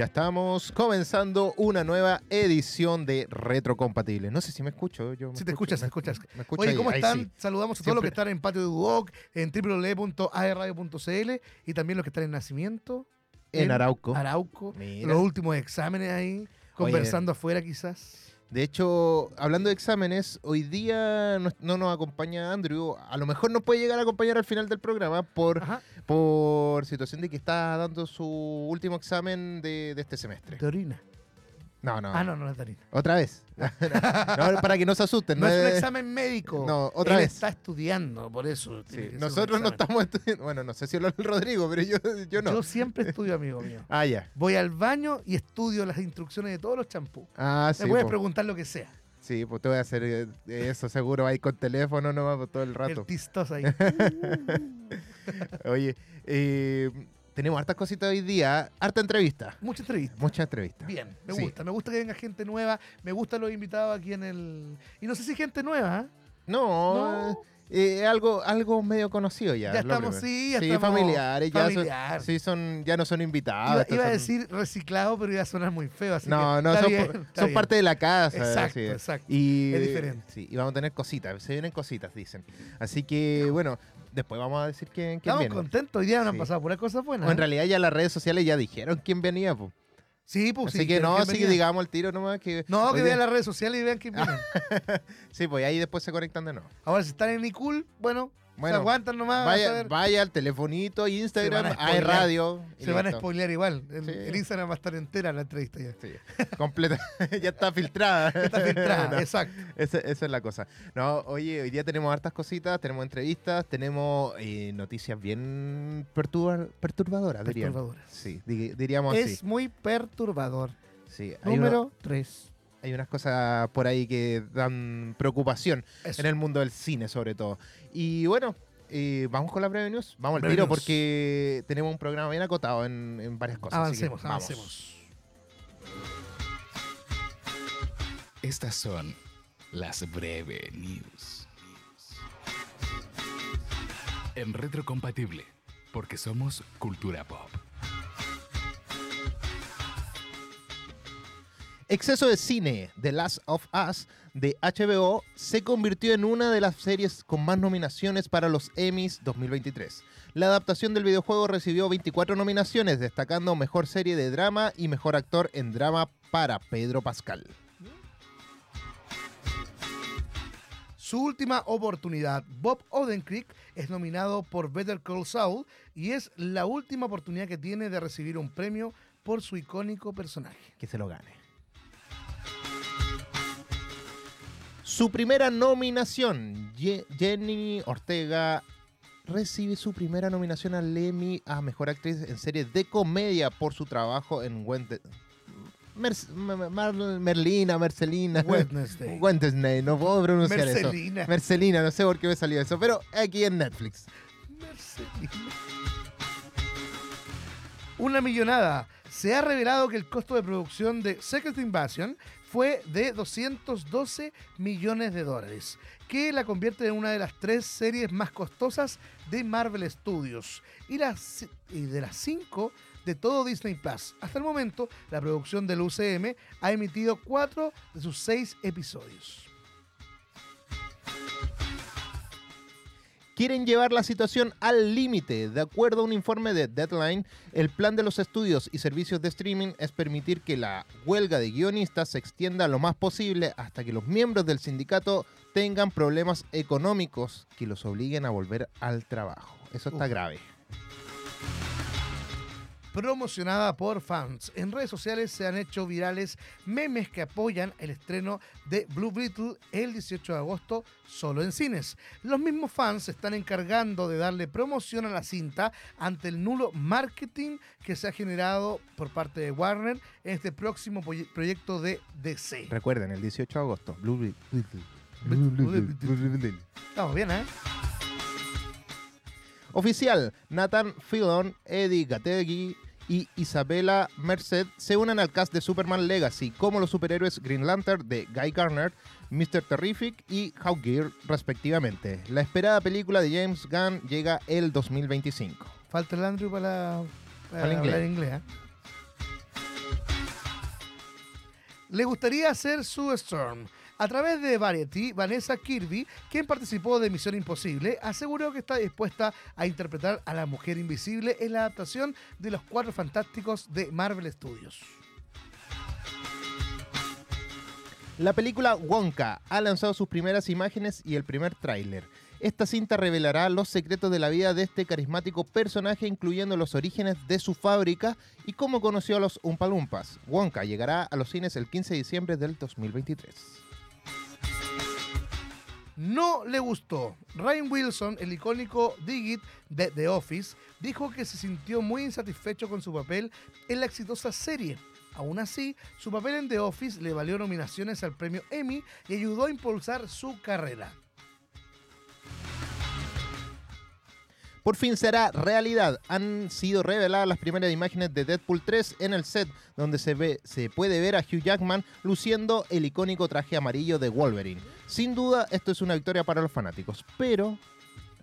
Ya estamos comenzando una nueva edición de Retrocompatible. No sé si me escucho. Yo me Si te escucho, escuchas, me- escuchas. me escucho Oye, ¿cómo ahí están? sí. Saludamos a todos los que están en Patio de Duoc, en www.aerradio.cl y también los que están en Nacimiento, En Arauco. Arauco, Mira. los últimos exámenes ahí, conversando afuera quizás. De hecho, hablando de exámenes, hoy día no, no nos acompaña Andrew. A lo mejor nos puede llegar a acompañar al final del programa por, Ajá. Por situación de que está dando su último examen de, de este semestre. De orina. No, no. Ah, no, no es de orina. Otra vez. no, para que no se asusten. No es un es- examen médico. No, otra Él vez. está estudiando, por eso. Sí, Nosotros no estamos estudiando. Bueno, no sé si lo el Rodrigo, pero yo, yo no. Yo siempre estudio, amigo mío. Ah, ya. Voy al baño y estudio las instrucciones de todos los champús. Ah, sí. Me puedes po. preguntar lo que sea. Sí, pues te voy a hacer eh, eso seguro ahí con teléfono nomás por todo el rato. El tistos ahí. Oye, eh, tenemos hartas cositas hoy día, harta entrevista, Mucha entrevista. muchas entrevistas. Bien, me Sí. gusta. Me gusta que venga gente nueva. Me gustan los invitados aquí en el. Y no sé si gente nueva. ¿eh? No, No. eh, algo, algo medio conocido ya. Ya estamos, primero. sí, ya sí, estamos familiares, ya familiar. son, sí son, ya no son invitados. Iba, a son- decir reciclado, pero iba a sonar muy feo. Así No, que no, son, bien, por- está son bien. parte de la casa. Exacto, exacto. Y, Es diferente. Sí, y vamos a tener cositas, se vienen cositas, dicen. Así que, bueno, después vamos a decir quién, quién Estamos viene. contentos. Hoy día nos han pasado puras cosas buenas. O en ¿eh? realidad ya las redes sociales ya dijeron quién venía, pues. Sí, pues así sí. que no, ¿quién así que digamos el tiro nomás que. No, que vean las redes sociales y vean quién viene. Sí, pues ahí después se conectan de nuevo. Ahora, si están en Nicul, bueno, Bueno, se aguantan nomás. Vaya, al telefonito, Instagram, hay radio. se van a spoilear igual. Sí. en Instagram va a estar entera la entrevista ya. Sí, completa. ya está filtrada. Está filtrada, No, exacto. esa, esa es la cosa. No, oye, hoy día tenemos hartas cositas, tenemos entrevistas, tenemos eh, noticias bien perturba- perturbadoras, diríamos. Perturbadoras. Sí, di- diríamos Es así. muy perturbador. Sí, Número 3. Hay unas cosas por ahí que dan preocupación en el mundo del cine, sobre todo. Y bueno, eh, vamos con la breve news. Vamos al Breve tiro news. porque tenemos un programa bien acotado en, en varias cosas. así que Avancemos, vamos. avancemos. Estas son las breve news. En retrocompatible, porque somos cultura pop. Exceso de cine, The Last of Us de HBO, se convirtió en una de las series con más nominaciones para los Emmys 2023. La adaptación del videojuego recibió 24 nominaciones, destacando Mejor Serie de Drama y Mejor Actor en Drama para Pedro Pascal. Su última oportunidad, Bob Odenkirk, es nominado por Better Call Saul y es la última oportunidad que tiene de recibir un premio por su icónico personaje. Que se lo gane. Su primera nominación, Ye- Jenny Ortega recibe su primera nominación al Emmy a Mejor Actriz en serie de comedia por su trabajo en Wednesday. Merlina, Mercelina. Wednesday. Wednesday, no puedo pronunciar Mercelina. eso. Mercelina, no sé por qué me salió eso, pero aquí en Netflix. Marcelino. Una millonada. Se ha revelado que el costo de producción de Secret Invasion fue de 212 millones de dólares, que la convierte en una de las tres series más costosas de Marvel Studios y, las, y de las cinco de todo Disney Plus. Hasta el momento, la producción del UCM ha emitido cuatro de sus seis episodios. Quieren llevar la situación al límite. De acuerdo a un informe de Deadline, el plan de los estudios y servicios de streaming es permitir que la huelga de guionistas se extienda lo más posible hasta que los miembros del sindicato tengan problemas económicos que los obliguen a volver al trabajo. Eso está grave. Promocionada por fans. En redes sociales se han hecho virales memes que apoyan el estreno de Blue Beetle el 18 de agosto solo en cines. Los mismos fans se están encargando de darle promoción a la cinta ante el nulo marketing que se ha generado por parte de Warner en este próximo proye- proyecto de DC. Recuerden, el 18 de agosto. Blue Beetle. Blue Beetle. Blue Beetle. Estamos bien, ¿eh? Oficial, Nathan Fillon, Eddie Gategui y Isabella Merced se unen al cast de Superman Legacy como los superhéroes Green Lantern de Guy Garner, Mr. Terrific y Hawkgear respectivamente. La esperada película de James Gunn llega el 2025. Falta el Andrew para, para el inglés. hablar inglés. ¿eh? le gustaría hacer Sue Storm. A través de Variety, Vanessa Kirby, quien participó de Misión Imposible, aseguró que está dispuesta a interpretar a la Mujer Invisible en la adaptación de Los Cuatro Fantásticos de Marvel Studios. La película Wonka ha lanzado sus primeras imágenes y el primer tráiler. Esta cinta revelará los secretos de la vida de este carismático personaje, incluyendo los orígenes de su fábrica y cómo conoció a los Umpalumpas. Wonka llegará a los cines el 15 de diciembre del 2023. No le gustó. Ryan Wilson, el icónico Digit de The Office, dijo que se sintió muy insatisfecho con su papel en la exitosa serie. Aún así, su papel en The Office le valió nominaciones al premio Emmy y ayudó a impulsar su carrera. Por fin será realidad. Han sido reveladas las primeras imágenes de Deadpool 3 en el set, donde se, ve, se puede ver a Hugh Jackman luciendo el icónico traje amarillo de Wolverine. Sin duda, esto es una victoria para los fanáticos. Pero,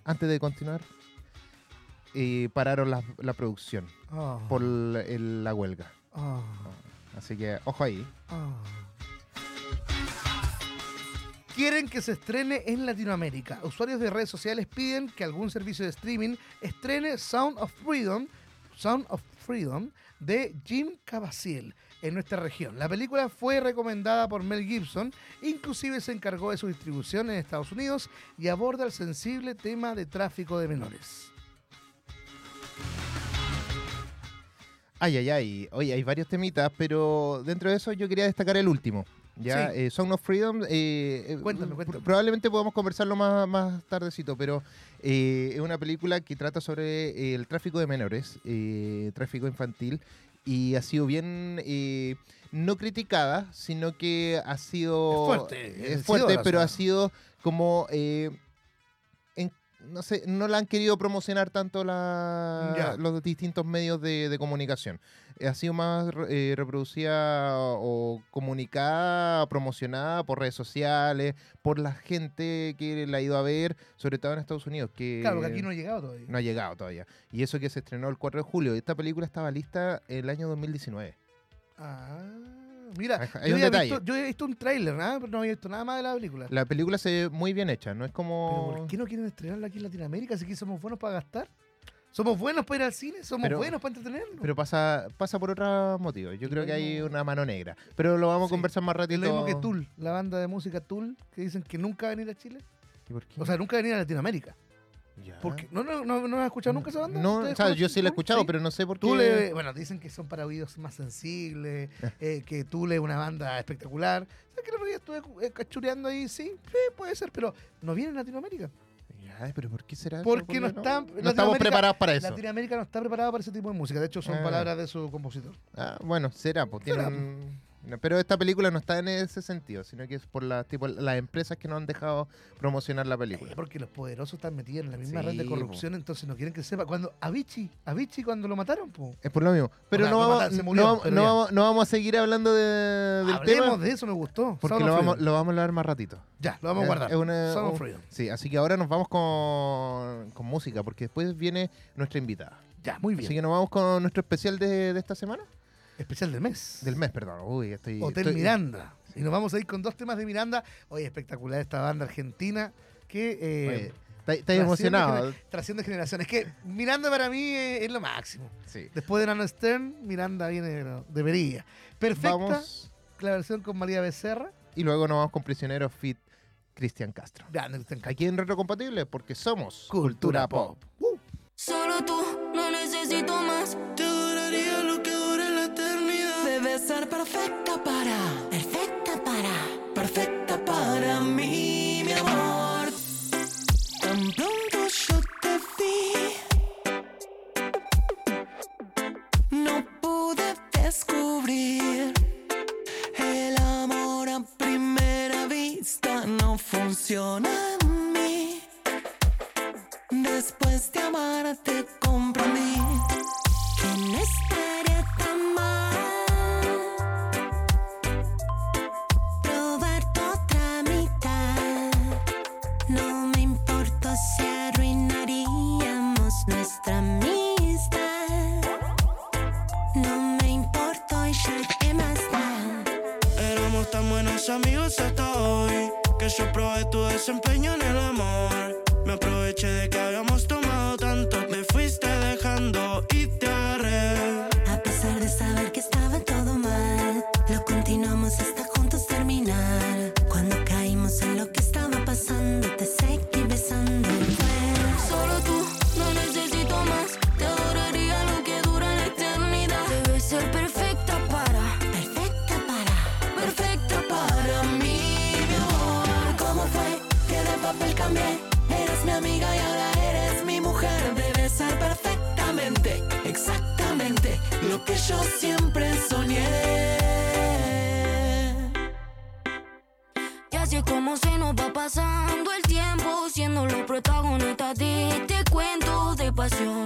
antes de continuar, eh, pararon la, la producción Ah, por la, el- la huelga. ah, Así que, ojo ahí. ah. Quieren que se estrene en Latinoamérica. Usuarios de redes sociales piden que algún servicio de streaming estrene Sound of Freedom, Sound of Freedom de Jim Caviezel en nuestra región. La película fue recomendada por Mel Gibson, inclusive se encargó de su distribución en Estados Unidos y aborda el sensible tema de tráfico de menores. Ay, ay, ay. Oye, hay varios temitas, pero dentro de eso yo quería destacar el último. Ya, Sí. eh, Song of Freedom. eh, eh, Cuéntame, cuéntame. Probablemente podamos conversarlo más, más tardecito, pero eh, es una película que trata sobre el tráfico de menores, tráfico infantil, y ha sido bien. eh, no criticada, sino que ha sido. Es fuerte, Es fuerte, pero ha sido como. eh, en- no sé, no la han querido promocionar tanto la- los distintos medios de, de comunicación. Ha sido más eh, reproducida o comunicada, promocionada por redes sociales, por la gente que la ha ido a ver, sobre todo en Estados Unidos, que Claro, que aquí no ha llegado todavía. no ha llegado todavía. Y eso que se estrenó el 4 de julio. Esta película estaba lista el año 2019. Ah, mira, Hay- yo, un había detalle. visto, yo he visto un tráiler, ¿ah? pero no había visto nada más de la película. La película se ve muy bien hecha, no es ¿Pero como... por qué no quieren estrenarla aquí en Latinoamérica? Si aquí somos buenos para gastar. ¿Somos buenos para ir al cine? ¿Somos Pero- buenos para entretenernos? Pero pasa, pasa por otro motivo. Yo creo que hay una mano negra. Pero lo vamos a conversar más es ratito. lo mismo que Tool, la banda de música Tool, que dicen que nunca va a venir a Chile. ¿Y por qué? O sea, nunca va a venir a Latinoamérica. Ya. Porque, ¿no, no, no, ¿No has escuchado nunca esa banda? No, o ¿Ustedes sea, yo sí la he escuchado, Sí. pero no sé por qué. Tool, eh, bueno, dicen que son para oídos más sensibles, eh, que Tool es una banda espectacular. ¿Sabes que el otro día estuve eh, cachureando ahí? Sí, sí, puede ser, pero no viene a Latinoamérica. Ya, pero ¿por qué será? Porque no están- No estamos preparados para eso. Latinoamérica no está preparada para ese tipo de música. De hecho, son Ah. palabras de su compositor. Ah, bueno, será, porque Será, tienen- no, pero esta película no está en ese sentido, sino que es por la, tipo, las empresas que no han dejado promocionar la película. Eh, porque los poderosos están metidos en la misma red de corrupción, entonces no quieren que sepa. Cuando Avicii, Avicii cuando lo mataron, po. Es por lo mismo. Pero sea, no, no vamos, no vamos- pero no ya. vamos- no vamos a seguir hablando de, del Hablemos tema. de eso, me gustó. Porque lo vamos, lo vamos a hablar más ratito. Ya, lo vamos a Es- guardar. es una- Sound of un- Freedom. Sí, así que ahora nos vamos con, con música, porque después viene nuestra invitada. Ya, muy Así bien. que nos vamos con nuestro especial de, de esta semana. Especial del mes. Del mes, perdón. Uy, estoy. Hotel estoy- Miranda. Y nos vamos a ir con dos temas de Miranda. Oye, espectacular esta banda argentina que eh, Oye, ¿Estás trasciende emocionado? trasciende generaciones. Es que Miranda para mí es, es lo máximo. Sí. Después de Nano Stern, Miranda viene, pero debería. Perfecta Vamos. la versión con María Becerra. Y luego nos vamos con Prisioneros Fit Cristian Castro. No te encanta. Aquí en Retrocompatible, porque somos Cultura Pop. Uh. Solo tú, no necesito más. Te Debes ser perfecta para, perfecta para, perfecta para mí, mi amor. Tan pronto yo te vi, no pude descubrir el amor a primera vista no funciona en mí. Después de amarte comprendí que no estaría tan mal Yo probé tu desempeño en el amor. Me aproveché de que habíamos tomado cambié. Eras mi amiga y ahora eres mi mujer. Debes ser perfectamente, exactamente lo que yo siempre soñé. Y así es como se nos va pasando el tiempo, siendo los protagonistas de este cuento de pasión.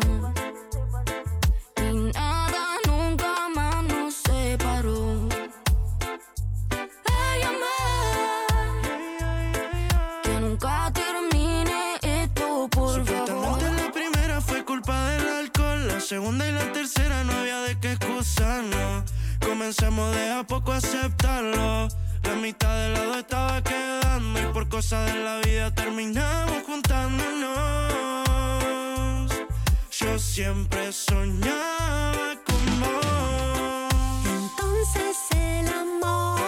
comencemos de a poco a aceptarlo. La mitad del lado estaba quedando y por cosas de la vida terminamos juntándonos. Yo siempre soñaba con vos. Entonces el amor.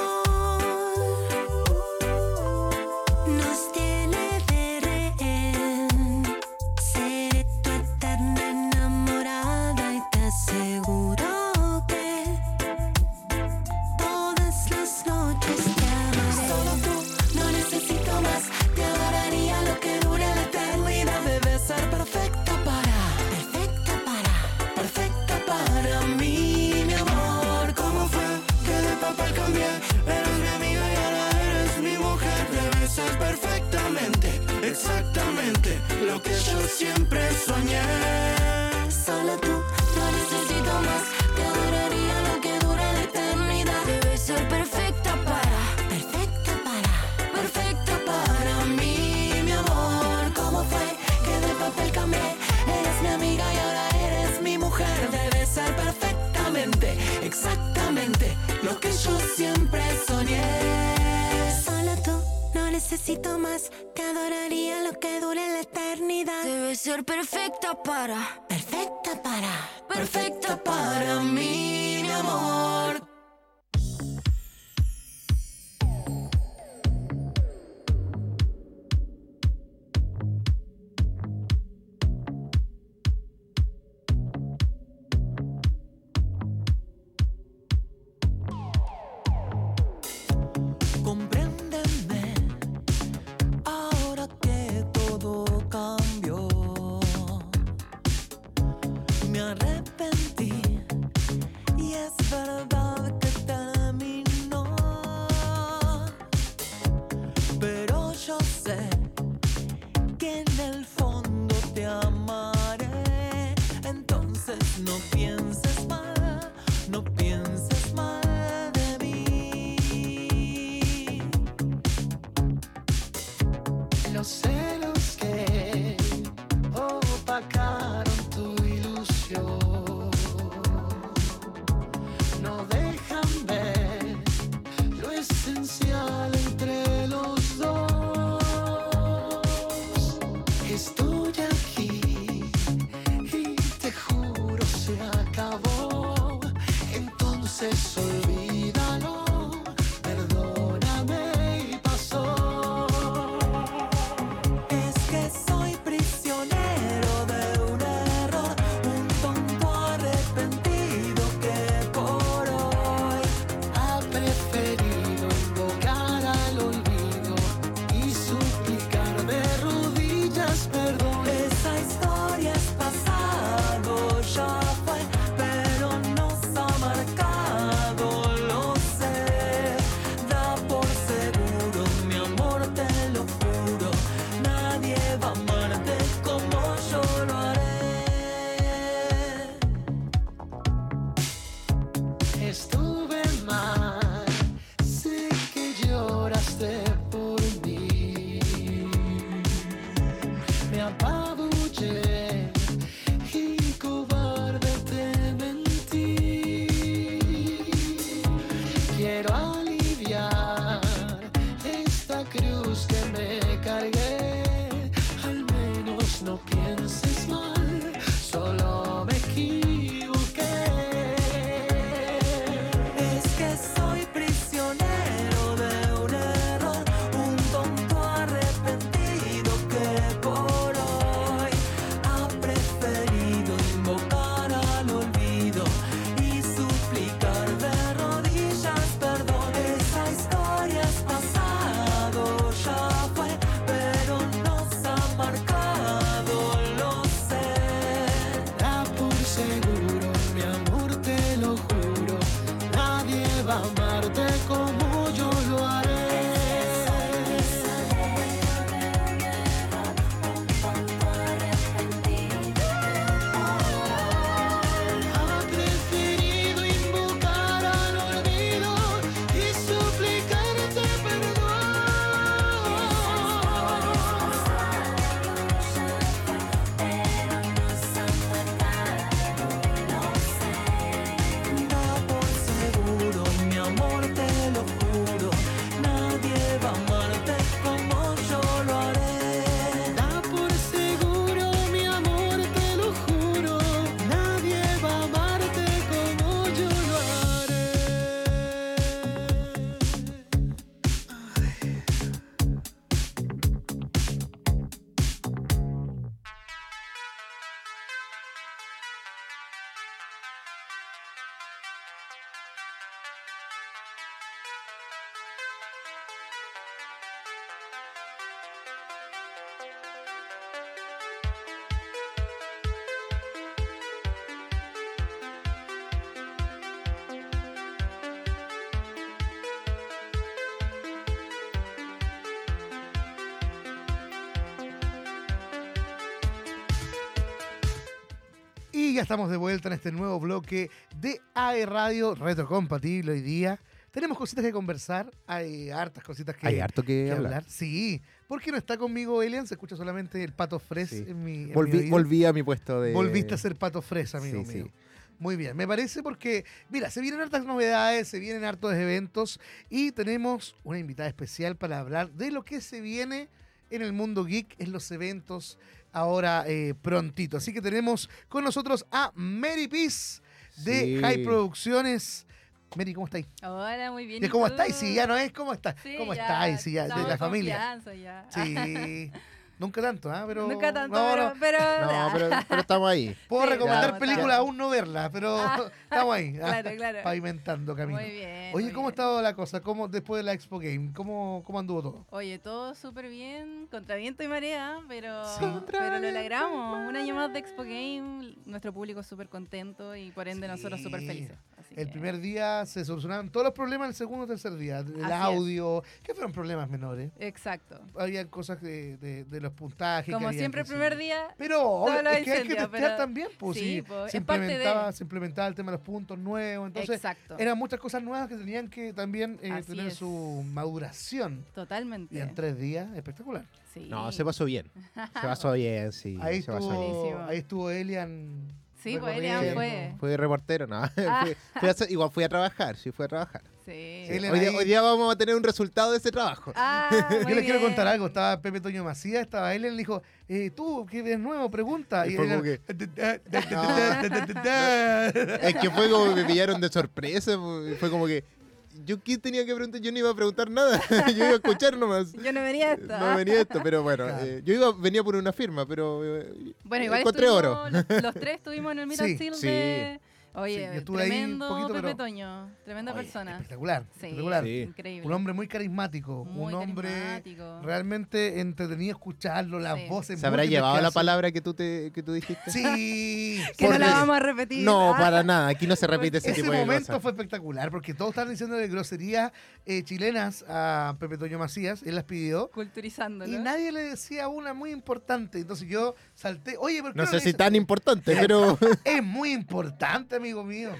Estamos de vuelta en este nuevo bloque de AE Radio Retrocompatible hoy día. Tenemos cositas que conversar, hay hartas cositas que, Hay harto que, que hablar. hablar. Sí, porque no está conmigo Elian, se escucha solamente el pato fres Sí. en mi, en mi Volví, oído. volví a mi puesto de. Volviste a ser pato fres, amigo Sí, mío. sí. Muy bien, me parece porque, mira, se vienen hartas novedades, se vienen hartos eventos y tenemos una invitada especial para hablar de lo que se viene en el mundo geek, en los eventos ahora eh, prontito. Así que tenemos con nosotros a Mary Peace de Sí. High Producciones. Mary, ¿cómo estáis? Hola, muy bien. ¿Y ¿y ¿Cómo estáis? Sí, ya no es, ¿cómo estás? Sí, ¿Cómo ya, estáis? Sí, ya, de la familia. ya. Sí, nunca tanto, ¿ah? Pero, Nunca tanto, no, pero, no. pero, No, pero, pero estamos ahí. Puedo Sí, recomendar estamos, películas, aún no verla, pero Ah. estamos ahí. ah, Claro, claro. Pavimentando camino. Muy bien. Oye, muy ¿cómo ha bien. estado la cosa? ¿Cómo, después de la Expo Game, ¿cómo, cómo anduvo todo? Oye, todo súper bien, contra viento y marea, pero, Sí. pero lo logramos. Un año más de Expo Game, nuestro público súper contento y por ende nosotros súper felices. Así El que- primer día se solucionaron todos los problemas, el segundo o tercer día. El Así es. audio, que fueron problemas menores. Exacto. Había cosas de, de- de los puntajes. Como siempre, el primer día, Pero obvio, los es que hay que testear pero- también, pues sí, pues, se, de- implementaba, se implementaba el tema de los puntos nuevos, entonces exacto. eran muchas cosas nuevas que tenían que también eh, tener es. su maduración. Totalmente. Y en tres días, espectacular. Sí. No, se pasó bien. Se pasó bien, sí. ahí, se pasó bien. estuvo, ahí estuvo Elian. Sí, pues. Elian fue. Fui reportero, no. Ah. Fui- fui a hacer- igual fui a trabajar, sí, fui a trabajar. Sí. Hoy día, ahí- hoy día vamos a tener un resultado de ese trabajo. Ah, Yo les quiero contar algo. Estaba Pepe Toño Macías, estaba él, él le dijo, eh, tú, ¿qué ves nuevo? Pregunta. Y como era- que- Es que fue como que me pillaron de sorpresa. pues, Fue como que. Yo qué tenía que preguntar, yo no iba a preguntar nada. Yo iba a escuchar nomás. Yo no venía a esto. No venía esto, pero bueno. Claro. eh, yo iba, venía por una firma, pero. eh, Bueno, igual encontré oro. estuvimos- Los, los tres estuvimos en el Meet Sí, sí. de... Oye, Sí, yo estuve ahí un tremendo poquito, Pepe pero- Toño, tremenda Oye, persona. Espectacular, Sí, espectacular. Sí. increíble. Un hombre muy carismático, Muy un hombre carismático. realmente entretenido escucharlo, las Sí. voces. ¿Se habrá llevado la palabra que tú, te, que tú dijiste? Sí. Que no la vamos a repetir. No, Ah, para nada. Aquí no se repite ese, Ese tipo de momento cosas. fue espectacular porque todos estaban diciendo de groserías eh, chilenas a Pepe Toño Macías, él las pidió. Culturizándolo. Y nadie le decía una muy importante. Entonces yo salté. Oye, ¿por qué No no sé si tan importante, pero. Es muy importante, amigo mío.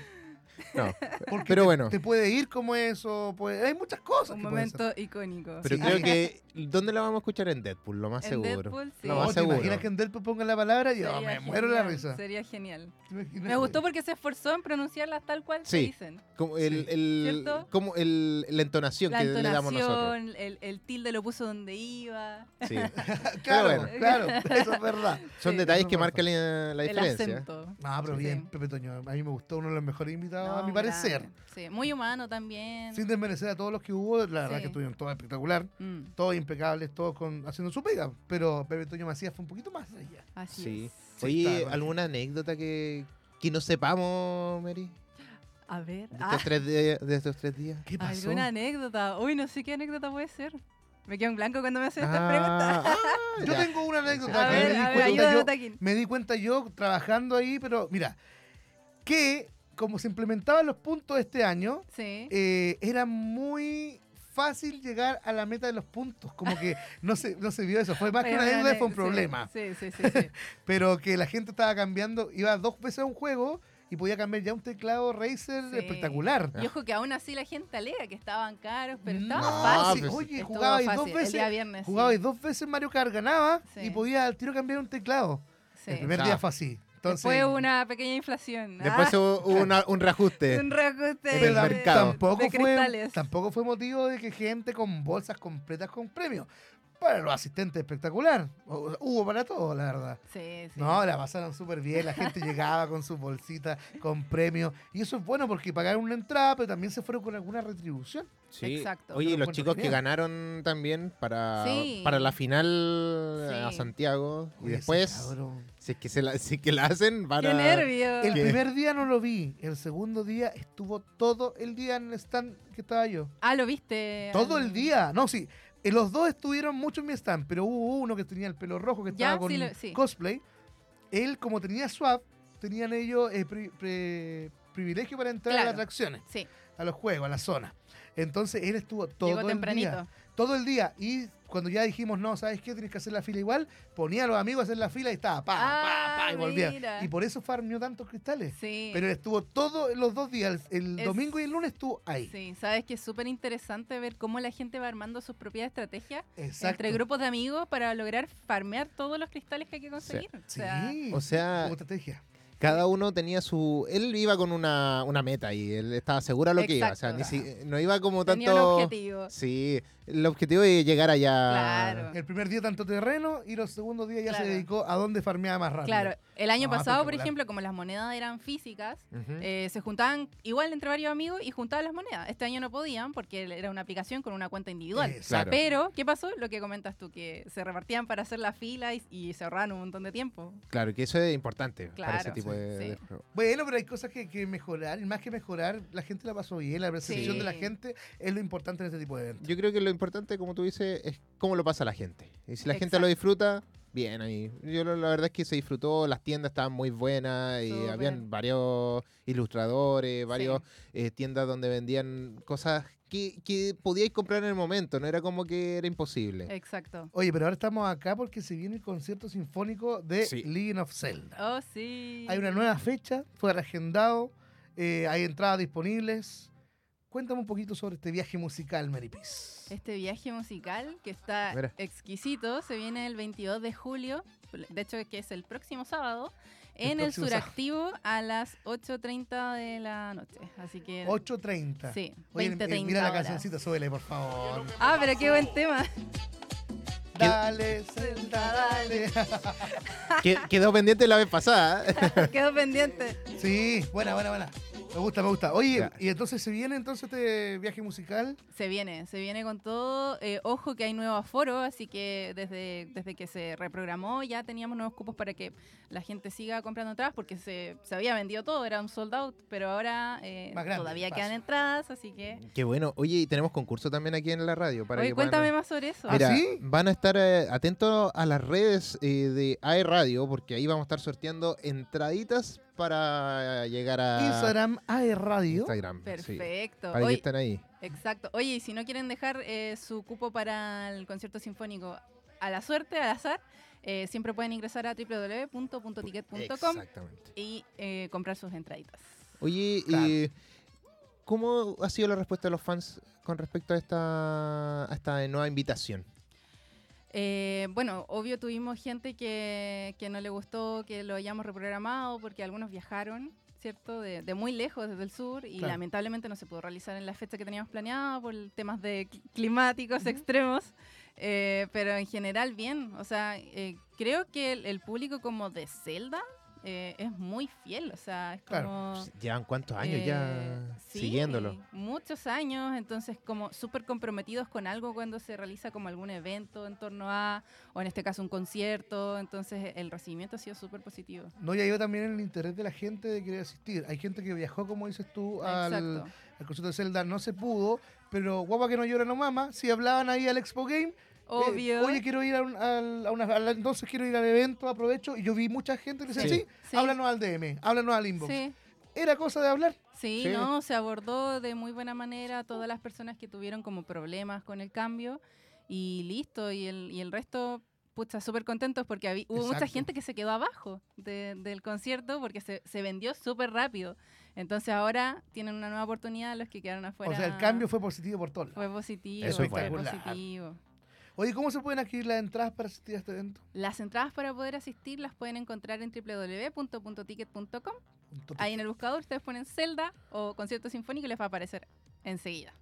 No. Porque Pero te- bueno. Te puede ir como eso. puede- hay muchas cosas. Un que momento icónico. Pero Sí. creo que. ¿Dónde la vamos a escuchar? En Deadpool, lo más En seguro. Deadpool, sí. Lo No, más ¿te seguro. imaginas que en Delpo ponga la palabra? Yo Sería me muero la genial, risa. Sería genial. ¿Te? Me gustó porque se esforzó en pronunciarlas tal cual se Sí. dicen. Como el, el, como el, la entonación La que le damos nosotros. entonación, el, el tilde lo puso donde iba. Sí. Claro, bueno. claro, eso es verdad. Son Sí. detalles que marcan la, la el diferencia. acento. No, pero Sí. bien, Pepe Toño. A mí me gustó uno de los mejores invitados, No, a mi parecer. grande. Sí, muy humano también. Sin desmerecer a todos los que hubo, la verdad que estuvieron todos espectacular, Mm, todos impecables, todos con, haciendo su pega. Pero Pepe Toño Macías fue un poquito más allá. así Sí. es. Sí, Oye, está, ¿alguna anécdota que, que no sepamos, Mary? A ver. De ah, estos, tres, días- de estos tres días. ¿Qué pasó? ¿Alguna anécdota? Uy, no sé qué anécdota puede ser. Me quedo en blanco cuando me hacen estas Ah, preguntas. ah, Yo ya. tengo una anécdota A que ver, me, di ver, cuenta yo, me di cuenta yo trabajando ahí, pero mira, que como se implementaban los puntos este año, Sí. eh, era muy fácil llegar a la meta de los puntos. Como que no se, no se vio eso. Fue más que una anécdota, fue un problema. Sí, sí, sí. sí. Pero que la gente estaba cambiando, iba dos veces a un juego y podía cambiar ya un teclado Razer Sí. espectacular. Y ojo que aún así la gente alega que estaban caros, pero estaban No, fácil. pues, oye, jugabais dos fácil, El veces, día viernes. jugabais sí. dos veces Mario Kart, ganaba Sí. y podía al tiro cambiar un teclado. Sí. El primer Ah. día fue así. Entonces, Después hubo una pequeña inflación. Después Ah, hubo hubo una- un reajuste. un reajuste en el mercado. tampoco de fue, cristales. tampoco fue motivo de que gente con bolsas completas con premios. Para los asistentes espectacular. Hu- Hubo para todo, la verdad. Sí, sí. No, la pasaron súper bien. La gente llegaba con sus bolsitas, con premios. Y eso es bueno porque pagaron una entrada, pero también se fueron con alguna retribución. Sí. Exacto. Oye, y lo los chicos que ganaron también para, Sí. para la final a Sí. Santiago. Y Oye, después, cabrón. si es, que se la, si es que la hacen, van ¡Qué a... nervio! El ¿Qué? primer día no lo vi. El segundo día estuvo todo el día en el stand que estaba yo. Ah, ¿lo viste? Todo al- el día. No, sí. Eh, Los dos estuvieron mucho en mi stand, pero hubo uno que tenía el pelo rojo, que Ya, estaba con sí lo- sí. cosplay. Él, como tenía swap, tenían ellos eh, pri- privilegio para entrar a las atracciones, Sí, a los juegos, a la zona. Entonces él estuvo todo llegó el tempranito. día. Todo el día. Y cuando ya dijimos, no, ¿sabes qué? Tienes que hacer la fila igual, ponía a los amigos a hacer la fila y estaba, pa, pa, pa, y Ah, volvía. mira. Y por eso farmeó tantos cristales. Sí. Pero estuvo todos los dos días, el Es- domingo y el lunes estuvo ahí. Sí, sabes que es súper interesante ver cómo la gente va armando sus propias estrategias Exacto. entre grupos de amigos para lograr farmear todos los cristales que hay que conseguir. O Sí, sea, O sea, como estrategia. Cada uno tenía su. Él iba con una, una meta y él estaba seguro de lo que iba. O sea, ni si- no iba como tanto. tenía un objetivo. Sí, el objetivo es llegar allá. Claro. El primer día tanto terreno y los segundos días ya se dedicó a dónde farmeaba más rápido. Claro, el año Ah, pasado, por ejemplo, como las monedas eran físicas, eh, se juntaban igual entre varios amigos y juntaban las monedas. Este año no podían porque era una aplicación con una cuenta individual. Exacto. Claro. Pero, ¿qué pasó? Lo que comentas tú, que se repartían para hacer la fila y, y se ahorraban un montón de tiempo. Claro, que eso es importante para Claro, ese tipo de, sí. Bueno, pero hay cosas que, que mejorar, y más que mejorar, la gente la pasó bien, la percepción Sí. de la gente es lo importante en este tipo de eventos. Yo creo que lo importante, como tú dices, es cómo lo pasa la gente. Y si la gente lo Exacto. disfruta, bien ahí. Yo lo- la verdad es que se disfrutó, las tiendas estaban muy buenas y Súper. habían varios ilustradores, varios eh, tiendas donde vendían cosas que, que podíais comprar en el momento, no era como que era imposible. Exacto. Oye, pero ahora estamos acá porque se viene el concierto sinfónico de Sí. Legend of Zelda. Oh, sí. Hay una nueva fecha, fue reagendado, eh, hay entradas disponibles. Cuéntame un poquito sobre este viaje musical, Mary Peace. Este viaje musical que está Mira. exquisito se viene el 22 de julio, de hecho que es el próximo sábado, en el sábado. Suractivo a las 8.30 de la noche. Así que... 8.30. Sí, Oye, 20, eh, 30 mira la horas. cancioncita, súbele, por favor. Ah, pero qué buen tema. Dale, Zelda, dale. Que- quedó pendiente la vez pasada. ¿eh? Quedó pendiente. sí, buena, buena, buena. Me gusta, me gusta. Oye, Ya. y entonces se viene entonces este viaje musical. Se viene, se viene con todo. Eh, ojo que hay nuevo aforo, así que desde, desde que se reprogramó ya teníamos nuevos cupos para que la gente siga comprando entradas porque se, se había vendido todo, era un sold out, pero ahora eh, grande todavía quedan entradas, así que... Qué bueno. Oye, y tenemos concurso también aquí en la radio. Para Oye, que puedan- cuéntame más sobre eso. ¿Ah, Mira, sí? van a estar eh, atentos a las redes eh, de AE Radio, porque ahí vamos a estar sorteando entraditas para llegar a Instagram, AE Radio. Instagram, sí, Perfecto. para que Oye, estén ahí. exacto. Oye, y si no quieren dejar eh, su cupo para el concierto sinfónico a la suerte, al azar, eh, siempre pueden ingresar a Exactamente. y eh, comprar sus entraditas. Oye, Claro. ¿cómo ha sido la respuesta de los fans con respecto a esta, a esta nueva invitación? Eh, bueno, obvio tuvimos gente que, que no le gustó que lo hayamos reprogramado porque algunos viajaron, ¿cierto? De, de muy lejos, desde el sur, y Claro. lamentablemente no se pudo realizar en la fecha que teníamos planeada por temas de cl- climáticos extremos. Eh, pero en general bien, o sea, eh, creo que el, el público como de Zelda eh, es muy fiel, o sea, es Claro. como... ¿Llevan cuántos años Eh, ya sí, siguiéndolo? Muchos años, entonces como súper comprometidos con algo cuando se realiza como algún evento en torno a, o en este caso un concierto, entonces el recibimiento ha sido súper positivo. No, ya iba también en el interés de la gente de querer asistir. Hay gente que viajó, como dices tú, al, al concierto de Zelda, no se pudo, pero guapa que no llora no mama, si hablaban ahí al Expo Game, eh, Obvio. oye, quiero ir a, un- al- a una, a la- entonces quiero ir al evento, aprovecho, y yo vi mucha gente que decía, sí, Sí. Sí. háblanos al DM, háblanos al inbox. Sí, Era cosa de hablar. sí, Sí. no, se abordó de muy buena manera a todas las personas que tuvieron como problemas con el cambio y listo, y el, y el resto... Pucha, súper contentos porque hubo mucha gente que se quedó abajo de- del concierto porque se, se vendió súper rápido. Entonces ahora tienen una nueva oportunidad los que quedaron afuera. O sea, el cambio fue positivo por todos lados. Fue positivo, Eso fue positivo. Oye, ¿cómo se pueden adquirir las entradas para asistir a este evento? Las entradas para poder asistir las pueden encontrar en www.puntoticket.com. Ahí en el buscador ustedes ponen Zelda o concierto sinfónico y les va a aparecer enseguida.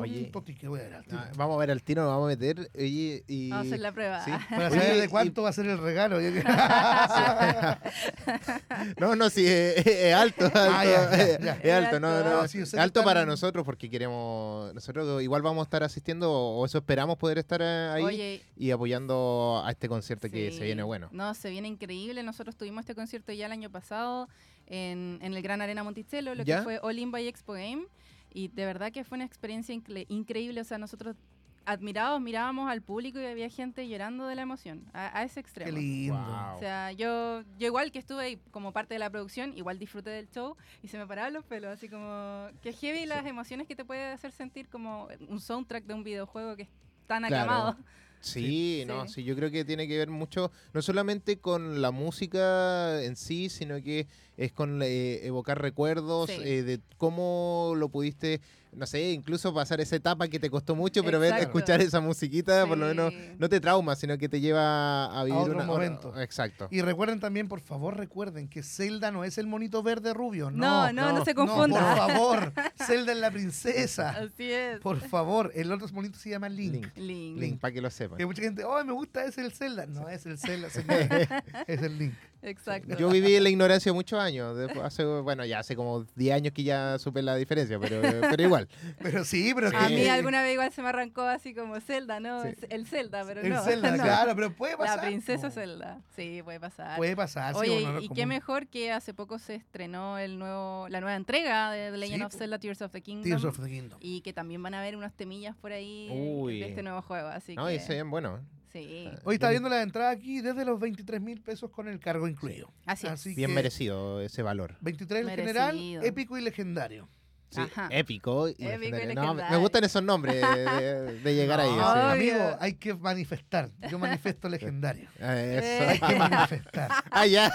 Oye. Punto ticket, voy a ver al tiro. Ah, vamos a ver al tiro, nos vamos a meter. Oye, y... Vamos a hacer la prueba. Sí. Para Oye, saber y- de cuánto va a ser el regalo. No, no, sí, es, es alto, alto, Ah, ya, ya, ya. es alto, no, alto. no, No, sí, es alto para nosotros porque queremos, nosotros igual vamos a estar asistiendo o eso esperamos poder estar eh, ahí Oye, y apoyando a este concierto que se viene bueno. No, se viene increíble. Nosotros tuvimos este concierto ya el año pasado en, en el Gran Arena Monticello, lo ¿Ya? que fue All In by Expo Game. Y de verdad que fue una experiencia incre- increíble. O sea, nosotros admirados mirábamos al público y había gente llorando de la emoción, a, a ese extremo. Qué lindo. Wow. O sea, yo, yo igual que estuve ahí como parte de la producción, igual disfruté del show y se me paraban los pelos, así como que heavy las emociones que te puede hacer sentir como un soundtrack de un videojuego que es tan Claro. aclamado. Sí, Sí. no, Sí. sí, yo creo que tiene que ver mucho, no solamente con la música en sí, sino que es con eh, evocar recuerdos Sí. eh, de cómo lo pudiste, no sé, incluso pasar esa etapa que te costó mucho, pero ver, escuchar esa musiquita, por lo menos, no te trauma, sino que te lleva a vivir otro una- momento. Exacto. Y recuerden también, por favor, recuerden que Zelda no es el monito verde rubio. No, No, no, no, no, se no, confunda. por favor. Zelda es la princesa. Así es. Por favor, el otro monito se llama Link. Link. Link. Link, para que lo sepan. Que mucha gente, oh, me gusta, es el Zelda. No, es el Zelda, señora. es el Link. Exacto. Yo viví en la ignorancia muchos años. después hace, bueno, ya hace como 10 años que ya supe la diferencia, pero, pero igual. Pero sí, pero A que- mí alguna vez igual se me arrancó así como Zelda, ¿no? Sí. El Zelda, pero El no. Zelda, no. claro, pero puede pasar. La princesa. Zelda. Sí, puede pasar. Puede pasar, sí, Oye, no, y qué mejor que hace poco se estrenó el nuevo, la nueva entrega de The Legend Sí, of. Zelda Tears of the Kingdom. Tears of the Kingdom. Y que también van a haber unos temillas por ahí Uy. de este nuevo juego. Así No, que, y se ven bueno. Sí. Hoy está viendo la entrada aquí desde los 23 mil pesos con el cargo incluido. Así es. Así Bien que merecido ese valor. 23 el general, épico y legendario. Sí, Ajá. épico y Épico y legendario. No, me- gustan esos nombres de, de- de llegar ahí. No, sí. Amigo, hay que manifestar. Yo manifiesto legendario. Ah, Eh. Eso. Hay que manifestar. Ah, ya.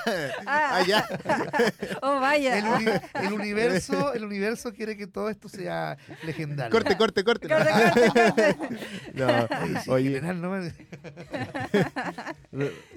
Ah, ya. Oh, vaya. El, uni- el universo, el universo quiere que todo esto sea legendario. Corte, corte, corte. Corte, corte, corte. No. Oye, sí, Oye, general, no me-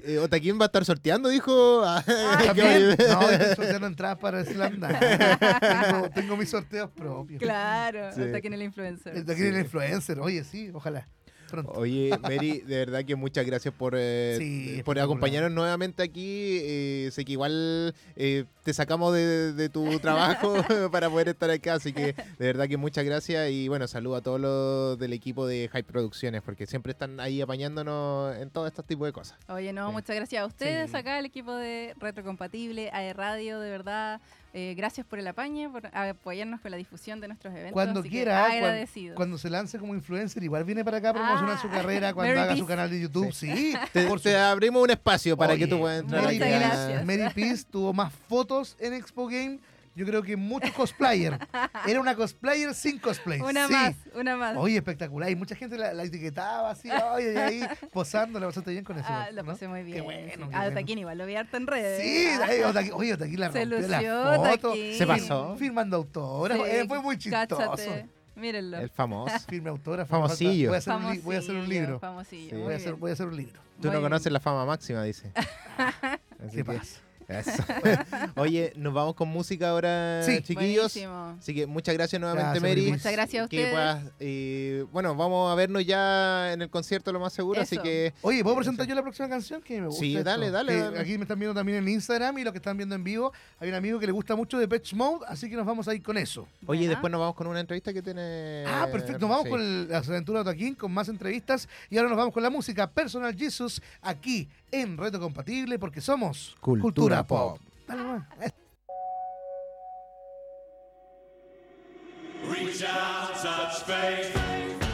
eh, Otaquín va a estar sorteando, dijo. Ah, buena No, estoy sorteando entradas para Slam Dunk. tengo, tengo mis sorteos propios. Claro, Sí. hasta aquí en el influencer. De aquí el influencer. Oye, sí, ojalá. Pronto. Oye, Mary, de verdad que muchas gracias por, eh, Sí, por acompañarnos nuevamente aquí. Eh, sé que igual eh, te sacamos de, de tu trabajo para poder estar acá, así que de verdad que muchas gracias y bueno, saludo a todos los del equipo de Hype Producciones porque siempre están ahí apañándonos en todo este tipo de cosas. Oye, no, muchas gracias a ustedes Sí. acá, el equipo de Retrocompatible, AE Radio, de verdad. Eh, gracias por el apañe, por apoyarnos con la difusión de nuestros eventos. Cuando así que quiera, cuan- agradecido. Cuando se lance como influencer, igual viene para acá a promocionar Ah, su carrera cuando Mary haga su canal de YouTube. Sí, Te, por te abrimos un espacio para que tú puedas entrar Mary. Mary Peace tuvo más fotos en Expo Game, yo creo que muchos cosplayer. Era una cosplayer sin cosplay. Una sí. más, una más. Oye, espectacular. Y mucha gente la, la etiquetaba así, oye, y ahí posando, la pasaste bien con eso. Ah, ¿no? lo pasé muy bien. Qué bueno. sí. qué A bueno. Otaquín igual lo vi harto en redes. Sí, Ah, ahí, Otaki- oye, Otaki la Se rompió la foto. Otaquín. Se pasó. Firmando autógrafos. sí, Eh, fue muy chistoso. cáchate. Mírenlo. El famoso. Firme autógrafo. Famosillo. Voy a hacer, un, li- voy a hacer un Famosillo, libro. Famosillo, Sí. Voy a, hacer, voy a hacer un libro. Tú Muy no bien. conoces la fama máxima, dice. Así ¿Qué que- pasa? Eso. Oye, nos vamos con música ahora, Sí. chiquillos. Buenísimo. Así que muchas gracias nuevamente, Gracias, Mary. Muchas gracias a Que ustedes. puedas, eh, bueno, vamos a vernos ya en el concierto lo más seguro, así que Oye, ¿puedo presentar yo la próxima canción? Que me gusta Sí, esto. dale, dale, Que dale. Aquí me están viendo también en Instagram y los que están viendo en vivo. Hay un amigo que le gusta mucho de Patch Mode, así que nos vamos a ir con eso. Oye, Buena. después nos vamos con una entrevista que tiene Ah, perfecto. Nos vamos sí. con el- las aventuras de Otaquín, con más entrevistas. Y ahora nos vamos con la música Personal Jesus aquí en Reto Compatible, porque somos Cultura Pop. Dale, nomás. Reach out, touch faith.